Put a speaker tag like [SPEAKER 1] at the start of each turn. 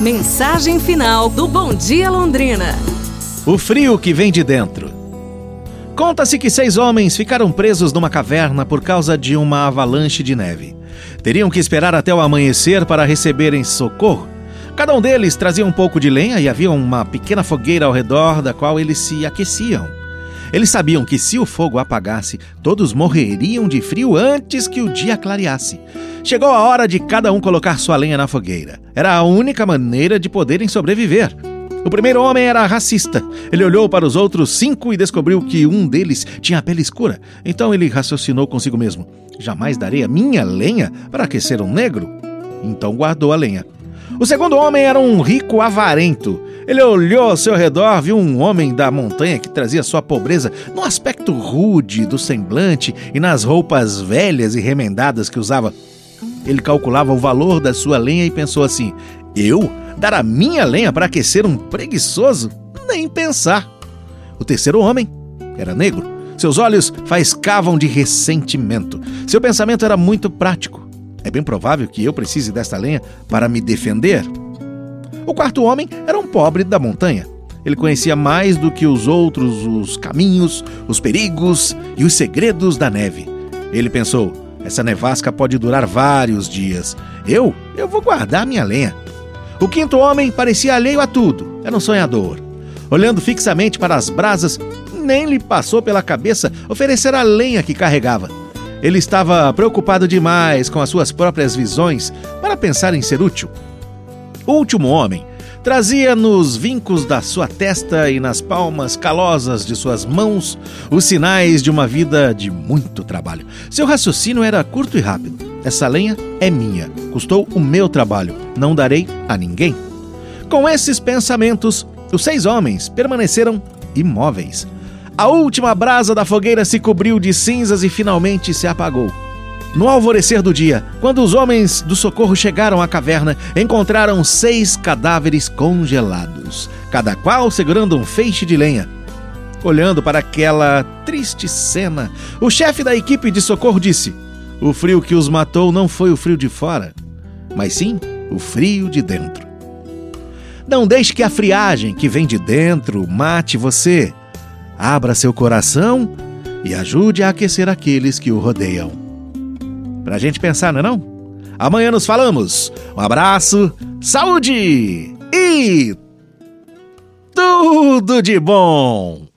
[SPEAKER 1] Mensagem final do Bom Dia Londrina.
[SPEAKER 2] O frio que vem de dentro. Conta-se que seis homens ficaram presos numa caverna por causa de uma avalanche de neve. Teriam que esperar até o amanhecer para receberem socorro. Cada um deles trazia um pouco de lenha e havia uma pequena fogueira ao redor da qual eles se aqueciam. Eles sabiam que se o fogo apagasse, todos morreriam de frio antes que o dia clareasse. Chegou a hora de cada um colocar sua lenha na fogueira. Era a única maneira de poderem sobreviver. O primeiro homem era racista. Ele olhou para os outros cinco e descobriu que um deles tinha a pele escura. Então ele raciocinou consigo mesmo: Jamais darei a minha lenha para aquecer um negro? Então guardou a lenha. O segundo homem era um rico avarento. Ele olhou ao seu redor, viu um homem da montanha que trazia sua pobreza no aspecto rude do semblante e nas roupas velhas e remendadas que usava. Ele calculava o valor da sua lenha e pensou assim: Eu dar a minha lenha para aquecer um preguiçoso? Nem pensar. O terceiro homem era negro. Seus olhos faiscavam de ressentimento. Seu pensamento era muito prático. É bem provável que eu precise desta lenha para me defender. O quarto homem era um pobre da montanha. Ele conhecia mais do que os outros os caminhos, os perigos e os segredos da neve. Ele pensou: essa nevasca pode durar vários dias. Eu, eu vou guardar minha lenha. O quinto homem parecia alheio a tudo. Era um sonhador. Olhando fixamente para as brasas, nem lhe passou pela cabeça oferecer a lenha que carregava. Ele estava preocupado demais com as suas próprias visões para pensar em ser útil. O último homem trazia nos vincos da sua testa e nas palmas calosas de suas mãos os sinais de uma vida de muito trabalho. Seu raciocínio era curto e rápido. Essa lenha é minha, custou o meu trabalho, não darei a ninguém. Com esses pensamentos, os seis homens permaneceram imóveis. A última brasa da fogueira se cobriu de cinzas e finalmente se apagou. No alvorecer do dia, quando os homens do socorro chegaram à caverna, encontraram seis cadáveres congelados, cada qual segurando um feixe de lenha. Olhando para aquela triste cena, o chefe da equipe de socorro disse: O frio que os matou não foi o frio de fora, mas sim o frio de dentro. Não deixe que a friagem que vem de dentro mate você. Abra seu coração e ajude a aquecer aqueles que o rodeiam pra gente pensar, não é não? Amanhã nos falamos. Um abraço, saúde e tudo de bom!